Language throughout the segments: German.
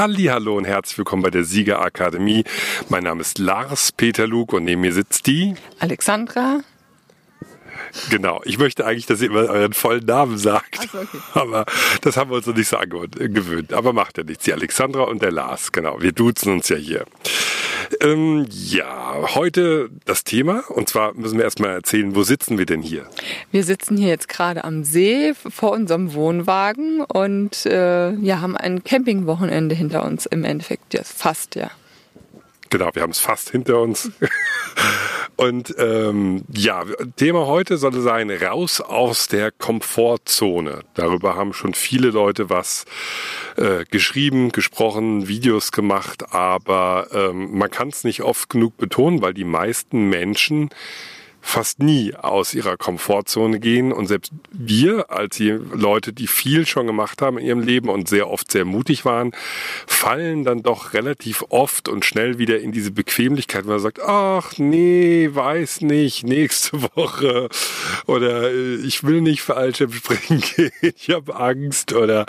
Hallo und herzlich willkommen bei der Siegerakademie. Mein Name ist Lars Peter Luke und neben mir sitzt die Alexandra. Genau. Ich möchte eigentlich, dass ihr immer euren vollen Namen sagt. So, okay. Aber das haben wir uns noch nicht so angewöhnt. Aber macht ja nichts. Die Alexandra und der Lars. Genau. Wir duzen uns ja hier. Ähm, ja, heute das Thema. Und zwar müssen wir erstmal erzählen, wo sitzen wir denn hier? Wir sitzen hier jetzt gerade am See vor unserem Wohnwagen und äh, ja, haben ein Campingwochenende hinter uns im Endeffekt. Ja, fast, ja. Genau, wir haben es fast hinter uns. Und ähm, ja, Thema heute soll sein, raus aus der Komfortzone. Darüber haben schon viele Leute was äh, geschrieben, gesprochen, Videos gemacht, aber ähm, man kann es nicht oft genug betonen, weil die meisten Menschen fast nie aus ihrer Komfortzone gehen. Und selbst wir, als die Leute, die viel schon gemacht haben in ihrem Leben und sehr oft sehr mutig waren, fallen dann doch relativ oft und schnell wieder in diese Bequemlichkeit, wo man sagt, ach nee, weiß nicht, nächste Woche oder äh, ich will nicht Fallschirm springen gehen, ich habe Angst oder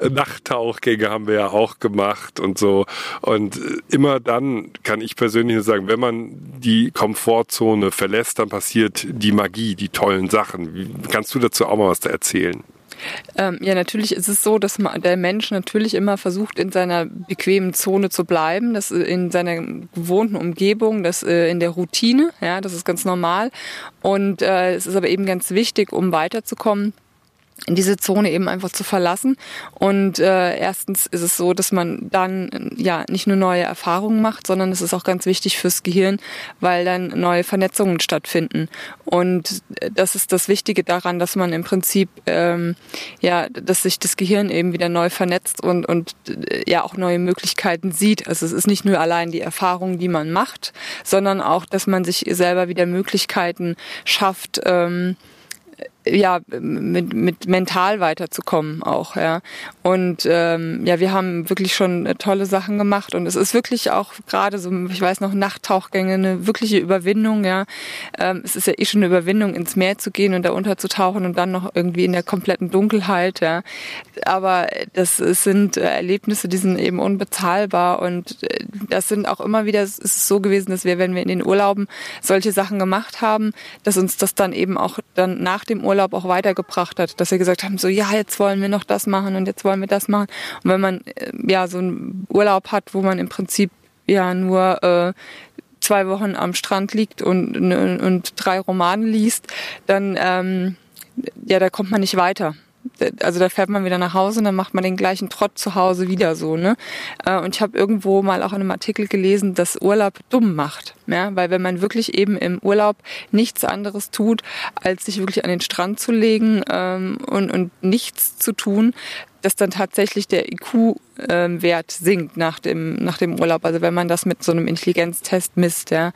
Nachttauchgänge haben wir ja auch gemacht und so. Und äh, immer dann kann ich persönlich sagen, wenn man die Komfortzone verlässt, dann passiert die Magie, die tollen Sachen. Kannst du dazu auch mal was erzählen? Ähm, ja, natürlich ist es so, dass man, der Mensch natürlich immer versucht, in seiner bequemen Zone zu bleiben, das äh, in seiner gewohnten Umgebung, das äh, in der Routine, ja, das ist ganz normal. Und äh, es ist aber eben ganz wichtig, um weiterzukommen, diese Zone eben einfach zu verlassen. Und äh, erstens ist es so, dass man dann ja nicht nur neue Erfahrungen macht, sondern es ist auch ganz wichtig fürs Gehirn, weil dann neue Vernetzungen stattfinden. Und das ist das Wichtige daran, dass man im Prinzip ähm, ja, dass sich das Gehirn eben wieder neu vernetzt und und äh, ja auch neue Möglichkeiten sieht. Also es ist nicht nur allein die Erfahrung, die man macht, sondern auch, dass man sich selber wieder Möglichkeiten schafft. Ähm, ja mit, mit mental weiterzukommen auch ja. Und ähm, ja wir haben wirklich schon tolle Sachen gemacht und es ist wirklich auch gerade so ich weiß noch Nachttauchgänge eine wirkliche Überwindung ja. Ähm, es ist ja eh schon eine Überwindung ins Meer zu gehen und da unterzutauchen und dann noch irgendwie in der kompletten Dunkelheit ja. Aber das sind Erlebnisse die sind eben unbezahlbar und äh, das sind auch immer wieder es ist so gewesen dass wir wenn wir in den Urlauben solche Sachen gemacht haben dass uns das dann eben auch dann nach dem Urlaub auch weitergebracht hat, dass wir gesagt haben, so ja, jetzt wollen wir noch das machen und jetzt wollen wir das machen. Und wenn man äh, ja so einen Urlaub hat, wo man im Prinzip ja nur äh, zwei Wochen am Strand liegt und, und drei Romane liest, dann ähm, ja, da kommt man nicht weiter also da fährt man wieder nach Hause und dann macht man den gleichen Trott zu Hause wieder so, ne? Äh, und ich habe irgendwo mal auch in einem Artikel gelesen, dass Urlaub dumm macht, ja, weil wenn man wirklich eben im Urlaub nichts anderes tut, als sich wirklich an den Strand zu legen ähm, und, und nichts zu tun, dass dann tatsächlich der IQ-Wert ähm, sinkt nach dem nach dem Urlaub. Also wenn man das mit so einem Intelligenztest misst, ja.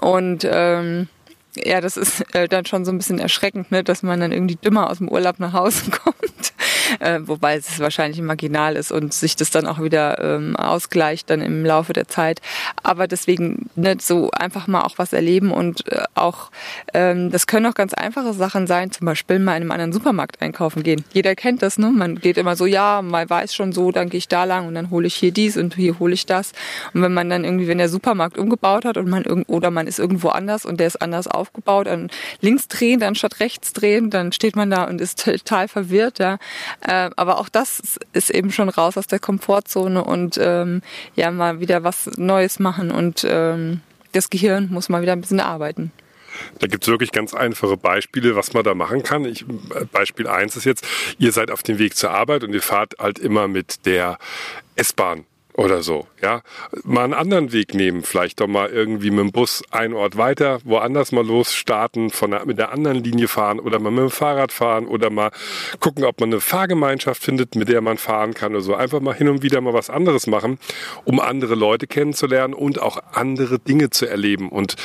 Und ähm, ja, das ist äh, dann schon so ein bisschen erschreckend, ne, dass man dann irgendwie dümmer aus dem Urlaub nach Hause kommt äh, wobei es wahrscheinlich marginal ist und sich das dann auch wieder ähm, ausgleicht dann im Laufe der Zeit. Aber deswegen nicht ne, so einfach mal auch was erleben und äh, auch, ähm, das können auch ganz einfache Sachen sein, zum Beispiel mal in einem anderen Supermarkt einkaufen gehen. Jeder kennt das, ne? Man geht immer so, ja, man weiß schon so, dann gehe ich da lang und dann hole ich hier dies und hier hole ich das. Und wenn man dann irgendwie, wenn der Supermarkt umgebaut hat und man oder man ist irgendwo anders und der ist anders aufgebaut, dann links drehen, dann statt rechts drehen, dann steht man da und ist total verwirrt, ja. Äh, aber auch das ist eben schon raus aus der Komfortzone und ähm, ja, mal wieder was Neues machen und ähm, das Gehirn muss mal wieder ein bisschen arbeiten. Da gibt es wirklich ganz einfache Beispiele, was man da machen kann. Ich, Beispiel eins ist jetzt, ihr seid auf dem Weg zur Arbeit und ihr fahrt halt immer mit der S-Bahn oder so, ja. Mal einen anderen Weg nehmen, vielleicht doch mal irgendwie mit dem Bus einen Ort weiter, woanders mal losstarten, von der, mit der anderen Linie fahren oder mal mit dem Fahrrad fahren oder mal gucken, ob man eine Fahrgemeinschaft findet, mit der man fahren kann oder so. Einfach mal hin und wieder mal was anderes machen, um andere Leute kennenzulernen und auch andere Dinge zu erleben. Und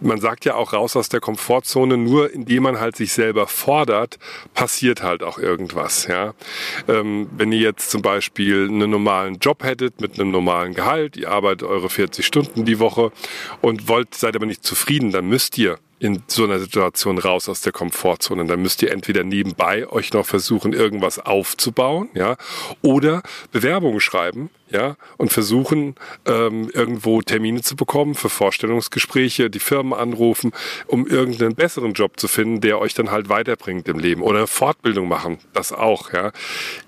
man sagt ja auch raus aus der Komfortzone, nur indem man halt sich selber fordert, passiert halt auch irgendwas, ja. Ähm, wenn ihr jetzt zum Beispiel einen normalen Job hättet mit einem normalen Gehalt, ihr arbeitet eure 40 Stunden die Woche und wollt, seid aber nicht zufrieden, dann müsst ihr in so einer Situation raus aus der Komfortzone. Dann müsst ihr entweder nebenbei euch noch versuchen, irgendwas aufzubauen, ja, oder Bewerbungen schreiben, ja, und versuchen, ähm, irgendwo Termine zu bekommen für Vorstellungsgespräche, die Firmen anrufen, um irgendeinen besseren Job zu finden, der euch dann halt weiterbringt im Leben. Oder Fortbildung machen, das auch, ja.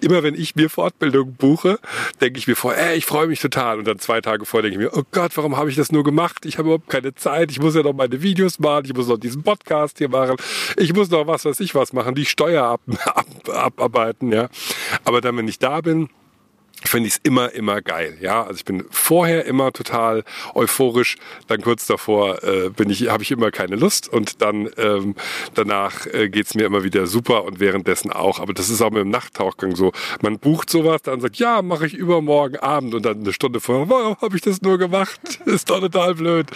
Immer wenn ich mir Fortbildung buche, denke ich mir vor, ey, ich freue mich total. Und dann zwei Tage vorher denke ich mir, oh Gott, warum habe ich das nur gemacht? Ich habe überhaupt keine Zeit. Ich muss ja noch meine Videos machen, ich muss noch diesen Podcast hier machen, ich muss noch was weiß ich was machen, die Steuer ab, ab, abarbeiten, ja. Aber dann, wenn ich da bin, finde ich es immer, immer geil. Ja, also ich bin vorher immer total euphorisch, dann kurz davor äh, bin ich, habe ich immer keine Lust und dann ähm, danach äh, geht's mir immer wieder super und währenddessen auch. Aber das ist auch mit dem Nachttauchgang so. Man bucht sowas, dann sagt, ja, mache ich übermorgen Abend und dann eine Stunde vorher, warum habe ich das nur gemacht? ist doch total blöd.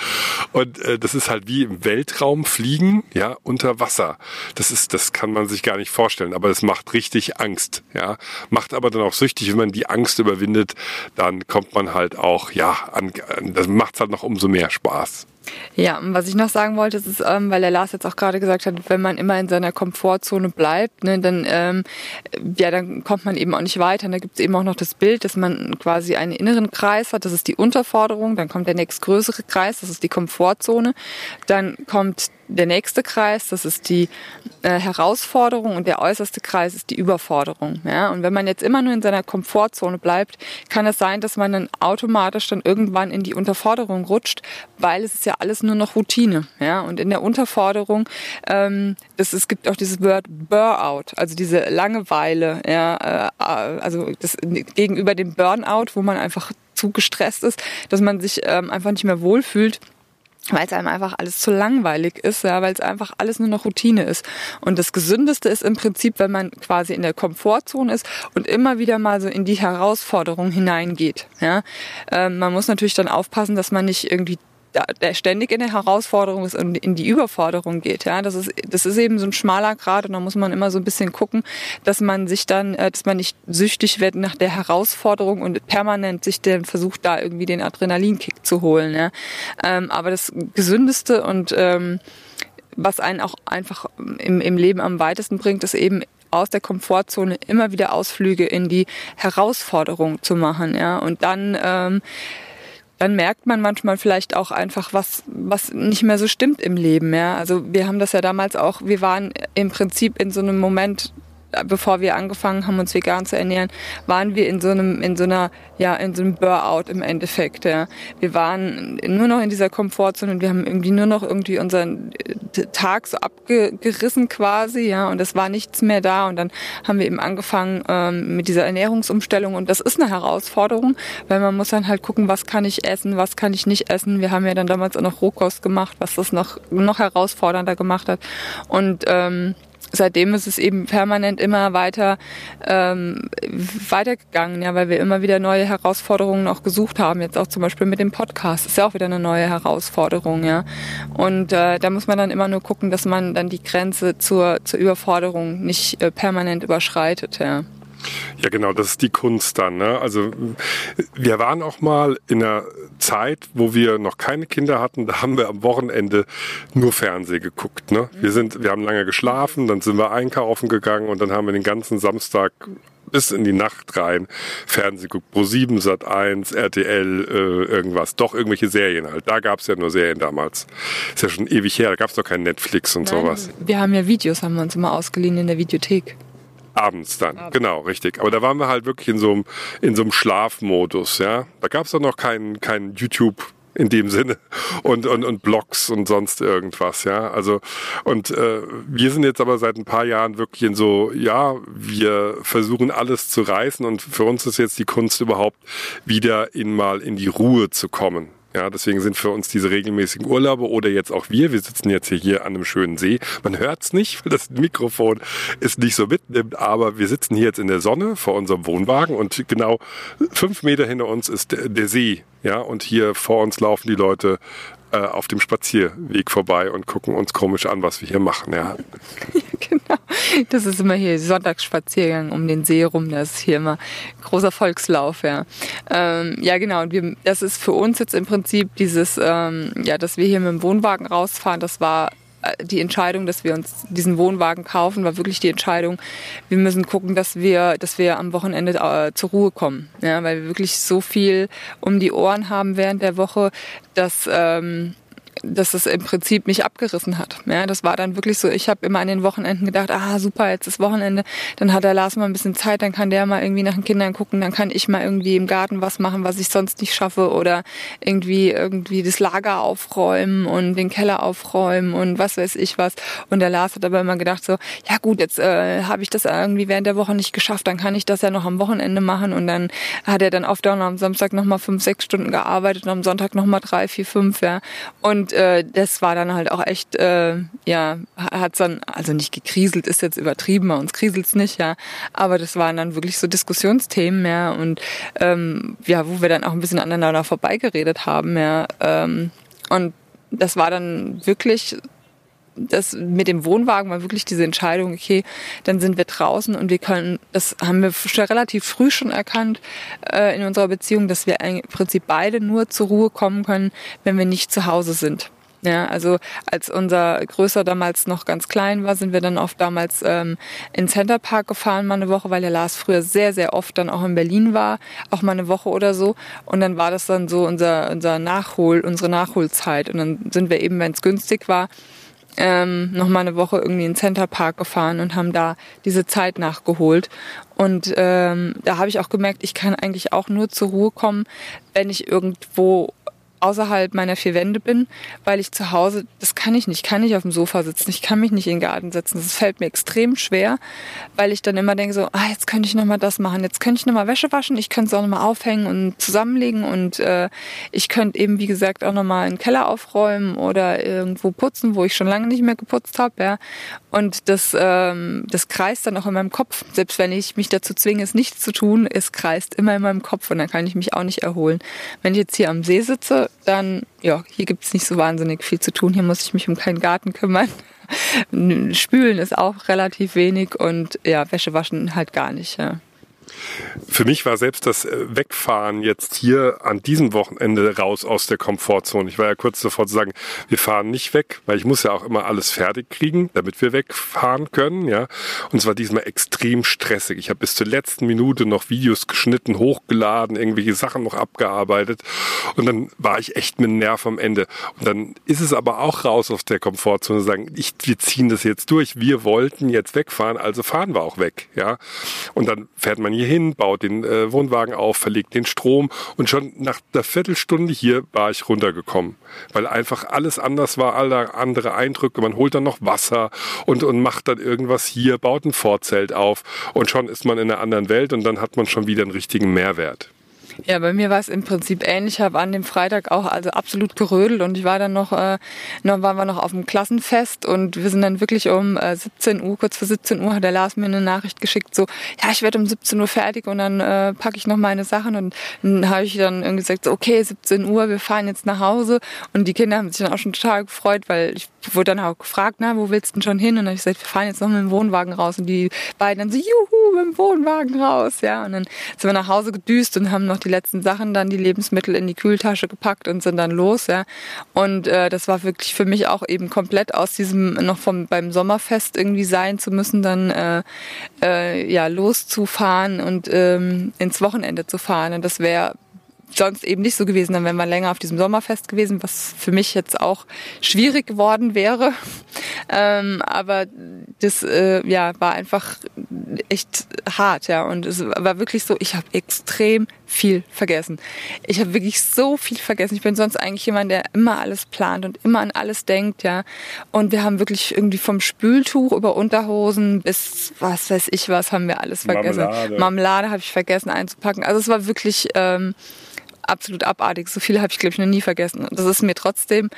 Und äh, das ist halt wie im Weltraum fliegen, ja, unter Wasser. Das ist, das kann man sich gar nicht vorstellen, aber es macht richtig Angst, ja. Macht aber dann auch süchtig, wenn man die Angst Angst überwindet, dann kommt man halt auch, ja, an, das macht es halt noch umso mehr Spaß. Ja, und was ich noch sagen wollte, ist, ähm, weil der Lars jetzt auch gerade gesagt hat, wenn man immer in seiner Komfortzone bleibt, ne, dann, ähm, ja, dann kommt man eben auch nicht weiter. Und da gibt es eben auch noch das Bild, dass man quasi einen inneren Kreis hat, das ist die Unterforderung, dann kommt der nächstgrößere Kreis, das ist die Komfortzone, dann kommt der nächste Kreis, das ist die äh, Herausforderung und der äußerste Kreis ist die Überforderung. Ja? Und wenn man jetzt immer nur in seiner Komfortzone bleibt, kann es sein, dass man dann automatisch dann irgendwann in die Unterforderung rutscht, weil es ist ja alles nur noch Routine. Ja? Und in der Unterforderung, ähm, das, es gibt auch dieses Word Burnout, also diese Langeweile, ja? Äh, also das, gegenüber dem Burnout, wo man einfach zu gestresst ist, dass man sich ähm, einfach nicht mehr wohlfühlt weil es einem einfach alles zu langweilig ist, ja, weil es einfach alles nur noch Routine ist. Und das Gesündeste ist im Prinzip, wenn man quasi in der Komfortzone ist und immer wieder mal so in die Herausforderung hineingeht. Ja. Ähm, man muss natürlich dann aufpassen, dass man nicht irgendwie der ständig in der Herausforderung ist und in die Überforderung geht. Ja, das ist, das ist eben so ein schmaler Grad und da muss man immer so ein bisschen gucken, dass man sich dann, äh, dass man nicht süchtig wird nach der Herausforderung und permanent sich dann versucht, da irgendwie den Adrenalinkick zu holen. Ja. Ähm, aber das Gesündeste und ähm, was einen auch einfach im, im Leben am weitesten bringt, ist eben aus der Komfortzone immer wieder Ausflüge in die Herausforderung zu machen, ja, und dann ähm, dann merkt man manchmal vielleicht auch einfach, was, was nicht mehr so stimmt im Leben. Ja? Also wir haben das ja damals auch, wir waren im Prinzip in so einem Moment, bevor wir angefangen haben, uns vegan zu ernähren, waren wir in so einem, in so einer, ja, in so einem Burnout im Endeffekt. Ja. Wir waren nur noch in dieser Komfortzone und wir haben irgendwie nur noch irgendwie unseren äh, Tag so abgerissen quasi, ja, und es war nichts mehr da. Und dann haben wir eben angefangen ähm, mit dieser Ernährungsumstellung und das ist eine Herausforderung, weil man muss dann halt gucken, was kann ich essen, was kann ich nicht essen. Wir haben ja dann damals auch noch Rohkost gemacht, was das noch, noch herausfordernder gemacht hat. Und ähm, seitdem ist es eben permanent immer weiter ähm, weitergegangen, ja, weil wir immer wieder neue Herausforderungen auch gesucht haben. Jetzt auch zum Beispiel mit dem Podcast ist ja auch wieder eine neue Herausforderung, ja. Und äh, da muss man dann immer nur gucken, dass man dann die Grenze zur, zur Überforderung nicht äh, permanent überschreitet, ja. Ja, genau, das ist die Kunst dann. Ne? Also wir waren auch mal in einer Zeit, wo wir noch keine Kinder hatten, da haben wir am Wochenende nur Fernseh geguckt. Ne? Wir sind, wir haben lange geschlafen, dann sind wir einkaufen gegangen und dann haben wir den ganzen Samstag bis in die Nacht rein Fernsehen geguckt. Pro 7, Sat 1, RTL, äh, irgendwas. Doch irgendwelche Serien halt. Da gab es ja nur Serien damals. Ist ja schon ewig her, da gab es doch kein Netflix und Nein, sowas. Wir haben ja Videos, haben wir uns immer ausgeliehen in der Videothek. Abends dann, Abends. genau, richtig. Aber da waren wir halt wirklich in so einem, in so einem Schlafmodus, ja. Da gab es doch noch kein, kein YouTube in dem Sinne und, und, und Blogs und sonst irgendwas, ja. Also, und äh, wir sind jetzt aber seit ein paar Jahren wirklich in so, ja, wir versuchen alles zu reißen und für uns ist jetzt die Kunst überhaupt wieder in mal in die Ruhe zu kommen. Ja, deswegen sind für uns diese regelmäßigen Urlaube oder jetzt auch wir, wir sitzen jetzt hier, an einem schönen See. Man hört es nicht, weil das Mikrofon ist nicht so mitnimmt, aber wir sitzen hier jetzt in der Sonne vor unserem Wohnwagen und genau fünf Meter hinter uns ist der, der See. Ja, und hier vor uns laufen die Leute äh, auf dem Spazierweg vorbei und gucken uns komisch an, was wir hier machen. Ja. genau. Das ist immer hier Sonntagsspaziergang um den See rum. Das ist hier immer großer Volkslauf. Ja, ähm, ja genau. Und wir, das ist für uns jetzt im Prinzip dieses, ähm, ja, dass wir hier mit dem Wohnwagen rausfahren. Das war äh, die Entscheidung, dass wir uns diesen Wohnwagen kaufen, war wirklich die Entscheidung, wir müssen gucken, dass wir, dass wir am Wochenende äh, zur Ruhe kommen. Ja, weil wir wirklich so viel um die Ohren haben während der Woche, dass ähm, dass es im Prinzip mich abgerissen hat. Ja, das war dann wirklich so, ich habe immer an den Wochenenden gedacht, ah super, jetzt ist Wochenende, dann hat der Lars mal ein bisschen Zeit, dann kann der mal irgendwie nach den Kindern gucken, dann kann ich mal irgendwie im Garten was machen, was ich sonst nicht schaffe oder irgendwie irgendwie das Lager aufräumen und den Keller aufräumen und was weiß ich was. Und der Lars hat aber immer gedacht so, ja gut, jetzt äh, habe ich das irgendwie während der Woche nicht geschafft, dann kann ich das ja noch am Wochenende machen und dann hat er dann oft auch am Samstag noch mal fünf, sechs Stunden gearbeitet und am Sonntag noch mal drei, vier, fünf, ja. Und äh, das war dann halt auch echt, äh, ja, hat's dann, also nicht gekriselt, ist jetzt übertrieben, bei uns kriselt's nicht, ja, aber das waren dann wirklich so Diskussionsthemen, ja, und ähm, ja, wo wir dann auch ein bisschen aneinander vorbeigeredet haben, ja, ähm, und das war dann wirklich das mit dem Wohnwagen war wirklich diese Entscheidung, okay, dann sind wir draußen und wir können, das haben wir schon relativ früh schon erkannt äh, in unserer Beziehung, dass wir im Prinzip beide nur zur Ruhe kommen können, wenn wir nicht zu Hause sind. Ja, also als unser Größer damals noch ganz klein war, sind wir dann oft damals ähm, in Center Park gefahren, mal eine Woche, weil der Lars früher sehr, sehr oft dann auch in Berlin war, auch mal eine Woche oder so. Und dann war das dann so unser, unser Nachhol, unsere Nachholzeit. Und dann sind wir eben, wenn es günstig war, ähm, noch mal eine Woche irgendwie in Center Park gefahren und haben da diese Zeit nachgeholt. Und ähm, da habe ich auch gemerkt, ich kann eigentlich auch nur zur Ruhe kommen, wenn ich irgendwo außerhalb meiner vier Wände bin, weil ich zu Hause, das kann ich nicht, kann nicht auf dem Sofa sitzen, ich kann mich nicht in den Garten setzen. Das fällt mir extrem schwer, weil ich dann immer denke so, ah, jetzt könnte ich nochmal das machen, jetzt könnte ich nochmal Wäsche waschen, ich könnte es auch nochmal aufhängen und zusammenlegen und äh, ich könnte eben, wie gesagt, auch nochmal einen Keller aufräumen oder irgendwo putzen, wo ich schon lange nicht mehr geputzt habe, ja. Und das, ähm, das kreist dann auch in meinem Kopf. Selbst wenn ich mich dazu zwinge, es nicht zu tun, es kreist immer in meinem Kopf und dann kann ich mich auch nicht erholen. Wenn ich jetzt hier am See sitze, dann, ja, hier gibt es nicht so wahnsinnig viel zu tun. Hier muss ich mich um keinen Garten kümmern. Spülen ist auch relativ wenig und ja, Wäsche waschen halt gar nicht. Ja. Für mich war selbst das äh, Wegfahren jetzt hier an diesem Wochenende raus aus der Komfortzone. Ich war ja kurz davor zu sagen, wir fahren nicht weg, weil ich muss ja auch immer alles fertig kriegen, damit wir wegfahren können, ja. Und es war diesmal extrem stressig. Ich habe bis zur letzten Minute noch Videos geschnitten, hochgeladen, irgendwelche Sachen noch abgearbeitet und dann war ich echt mit Nerv am Ende. Und dann ist es aber auch raus aus der Komfortzone zu sagen, ich, wir ziehen das jetzt durch. Wir wollten jetzt wegfahren, also fahren wir auch weg, ja. Und dann fährt man hier hin, baut den äh, Wohnwagen auf, verlegt den Strom und schon nach einer Viertelstunde hier war ich runtergekommen, weil einfach alles anders war, alle andere Eindrücke. Man holt dann noch Wasser und, und macht dann irgendwas hier, baut ein Vorzelt auf und schon ist man in einer anderen Welt und dann hat man schon wieder einen richtigen Mehrwert. Ja, bei mir war es im Prinzip ähnlich. Ich habe an dem Freitag auch also absolut gerödelt und ich war dann noch, äh, noch waren wir noch auf dem Klassenfest und wir sind dann wirklich um äh, 17 Uhr, kurz vor 17 Uhr hat der Lars mir eine Nachricht geschickt, so, ja, ich werde um 17 Uhr fertig und dann äh, packe ich noch meine Sachen und dann habe ich dann irgendwie gesagt, so, okay, 17 Uhr, wir fahren jetzt nach Hause und die Kinder haben sich dann auch schon total gefreut, weil ich wurde dann auch gefragt, na, wo willst du denn schon hin? Und dann habe ich gesagt, wir fahren jetzt noch mit dem Wohnwagen raus und die beiden dann so, juhu, mit dem Wohnwagen raus, ja, und dann sind wir nach Hause gedüst und haben noch die letzten Sachen dann die Lebensmittel in die Kühltasche gepackt und sind dann los, ja. Und äh, das war wirklich für mich auch eben komplett aus diesem noch vom beim Sommerfest irgendwie sein zu müssen, dann äh, äh, ja loszufahren und ähm, ins Wochenende zu fahren. Und das wäre sonst eben nicht so gewesen, dann wären wir länger auf diesem Sommerfest gewesen, was für mich jetzt auch schwierig geworden wäre. Ähm, aber das äh, ja war einfach echt hart, ja. Und es war wirklich so, ich habe extrem viel vergessen. Ich habe wirklich so viel vergessen. Ich bin sonst eigentlich jemand, der immer alles plant und immer an alles denkt, ja. Und wir haben wirklich irgendwie vom Spültuch über Unterhosen bis was weiß ich was haben wir alles vergessen. Marmelade, Marmelade habe ich vergessen einzupacken. Also es war wirklich ähm, absolut abartig. So viele habe ich, glaube ich, noch nie vergessen. Und das ist mir trotzdem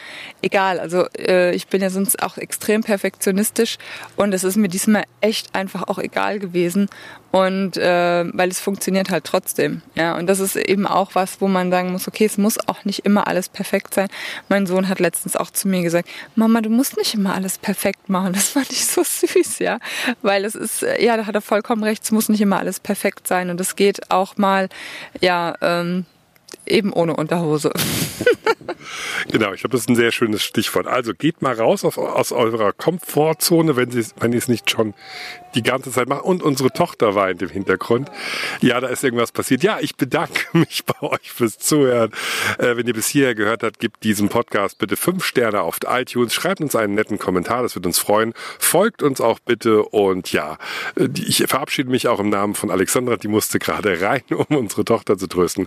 egal. Also äh, ich bin ja sonst auch extrem perfektionistisch und es ist mir diesmal echt einfach auch egal gewesen. Und äh, weil es funktioniert halt trotzdem. Ja, und das ist eben auch was, wo man sagen muss, okay, es muss auch nicht immer alles perfekt sein. Mein Sohn hat letztens auch zu mir gesagt, Mama, du musst nicht immer alles perfekt machen. Das fand ich so süß, ja. Weil es ist, ja, da hat er vollkommen recht, es muss nicht immer alles perfekt sein. Und es geht auch mal, ja, ähm, Eben ohne Unterhose. genau, ich glaube, das ist ein sehr schönes Stichwort. Also geht mal raus aus, aus eurer Komfortzone, wenn, wenn ihr es nicht schon die ganze Zeit macht. Und unsere Tochter weint im Hintergrund. Ja, da ist irgendwas passiert. Ja, ich bedanke mich bei euch fürs Zuhören. Äh, wenn ihr bis hierher gehört habt, gebt diesem Podcast bitte fünf Sterne auf iTunes. Schreibt uns einen netten Kommentar, das wird uns freuen. Folgt uns auch bitte. Und ja, äh, ich verabschiede mich auch im Namen von Alexandra. Die musste gerade rein, um unsere Tochter zu trösten.